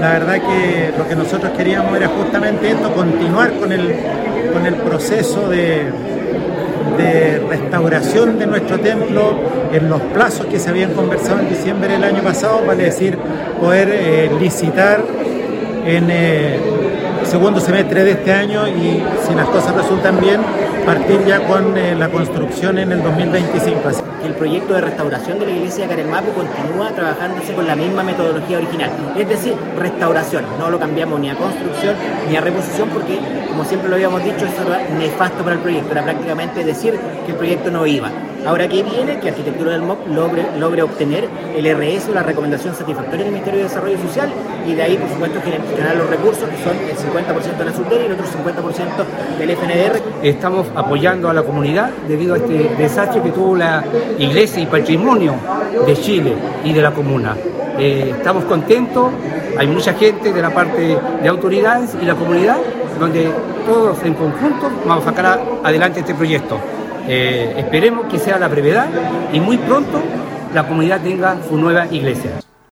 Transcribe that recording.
La verdad que lo que nosotros queríamos era justamente esto, continuar con el, con el proceso de, restauración de nuestro templo en los plazos que se habían conversado en diciembre del año pasado, vale decir, poder eh, licitar en eh, segundo semestre de este año y si las cosas resultan bien, partir ya con eh, la construcción en el 2025. El proyecto de restauración de la iglesia de Caremapo continúa trabajándose con la misma metodología original, es decir, restauración. No lo cambiamos ni a construcción ni a reposición porque, como siempre lo habíamos dicho, eso era nefasto para el proyecto, era prácticamente decir que el proyecto no iba. Ahora, ¿qué viene? Que Arquitectura del MOC logre, obtener el RS o la recomendación satisfactoria del Ministerio de Desarrollo Social y de ahí, por supuesto, generar los recursos que son el 50% de la SUTER y el otro 50% del FNDR. Estamos apoyando a la comunidad debido a este desastre que tuvo la iglesia y patrimonio de Chile y de la comuna. Eh, estamos contentos, hay mucha gente de la parte de autoridades y la comunidad, donde todos en conjunto vamos a sacar adelante este proyecto. Eh, esperemos que sea la brevedad y muy pronto la comunidad tenga su nueva iglesia.